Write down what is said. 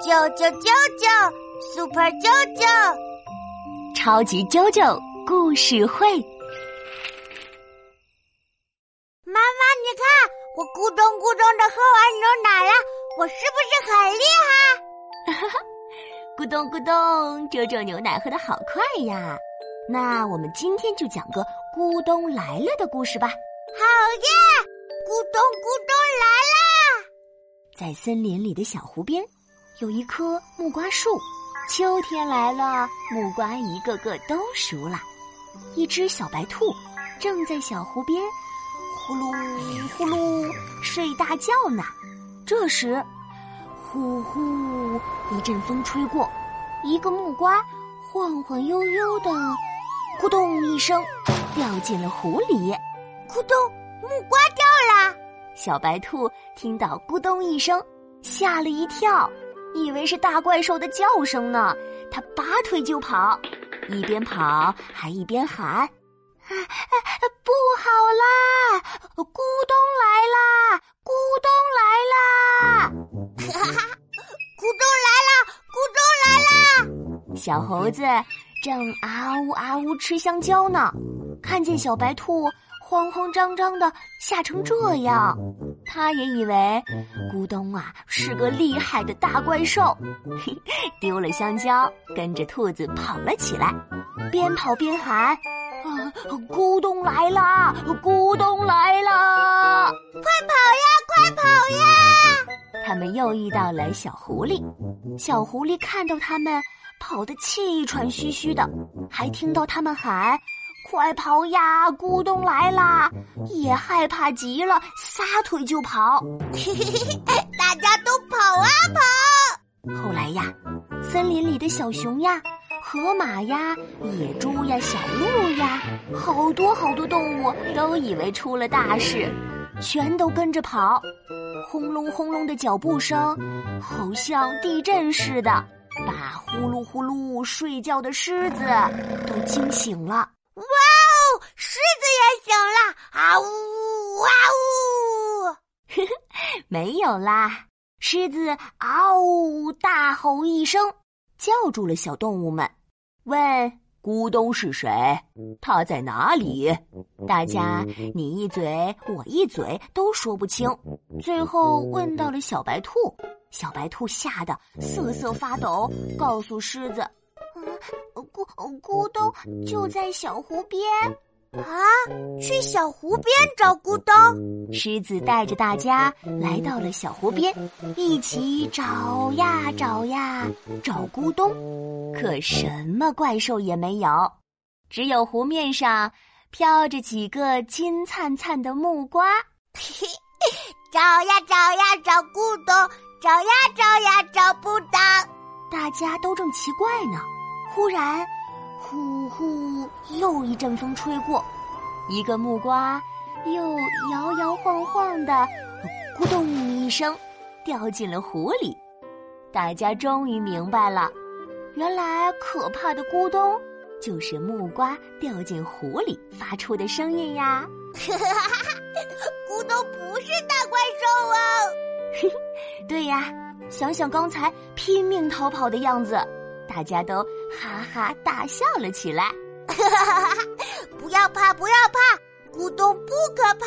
啾啾啾啾，Super 啾啾，超级啾啾故事会。妈妈，你看，我咕咚咕咚的喝完牛奶了，我是不是很厉害？哈哈，咕咚咕咚，周周牛奶喝的好快呀！那我们今天就讲个咕咚来了的故事吧。好耶！咕咚咕咚来啦！在森林里的小湖边。有一棵木瓜树，秋天来了，木瓜一个个都熟了。一只小白兔正在小湖边呼噜呼噜睡大觉呢。这时，呼呼一阵风吹过，一个木瓜晃晃悠悠的，咕咚一声掉进了湖里。咕咚，木瓜掉了！小白兔听到咕咚一声，吓了一跳。以为是大怪兽的叫声呢，他拔腿就跑，一边跑还一边喊：“不好啦，咕咚来啦，咕咚来啦！”哈哈，咕咚来啦，咕咚来啦！小猴子正啊呜啊呜吃香蕉呢，看见小白兔。慌慌张张的吓成这样，他也以为咕咚啊是个厉害的大怪兽，丢了香蕉，跟着兔子跑了起来，边跑边喊：“啊，咕咚来啦！咕咚来啦！快跑呀，快跑呀！”他们又遇到了小狐狸，小狐狸看到他们跑得气喘吁吁的，还听到他们喊。快跑呀！咕咚来啦！也害怕极了，撒腿就跑。大家都跑啊跑！后来呀，森林里的小熊呀、河马呀、野猪呀、小鹿呀，好多好多动物都以为出了大事，全都跟着跑。轰隆轰隆的脚步声，好像地震似的，把呼噜呼噜睡觉的狮子都惊醒了。哇哦！狮子也醒了，啊呜啊呜！呵呵，没有啦。狮子嗷呜大吼一声，叫住了小动物们，问：“咕咚是谁？他在哪里？”大家你一嘴我一嘴都说不清，最后问到了小白兔。小白兔吓得瑟瑟发抖，告诉狮子。咕咕咚就在小湖边啊！去小湖边找咕咚。狮子带着大家来到了小湖边，一起找呀找呀找咕咚，可什么怪兽也没有，只有湖面上飘着几个金灿灿的木瓜。找呀找呀找咕咚，找呀找呀找不到，大家都正奇怪呢。忽然，呼呼，又一阵风吹过，一个木瓜又摇摇晃晃的，咕咚一声，掉进了湖里。大家终于明白了，原来可怕的咕咚就是木瓜掉进湖里发出的声音呀！咕咚不是大怪兽啊！对呀，想想刚才拼命逃跑的样子。大家都哈哈大笑了起来，不要怕，不要怕，咕咚不可怕。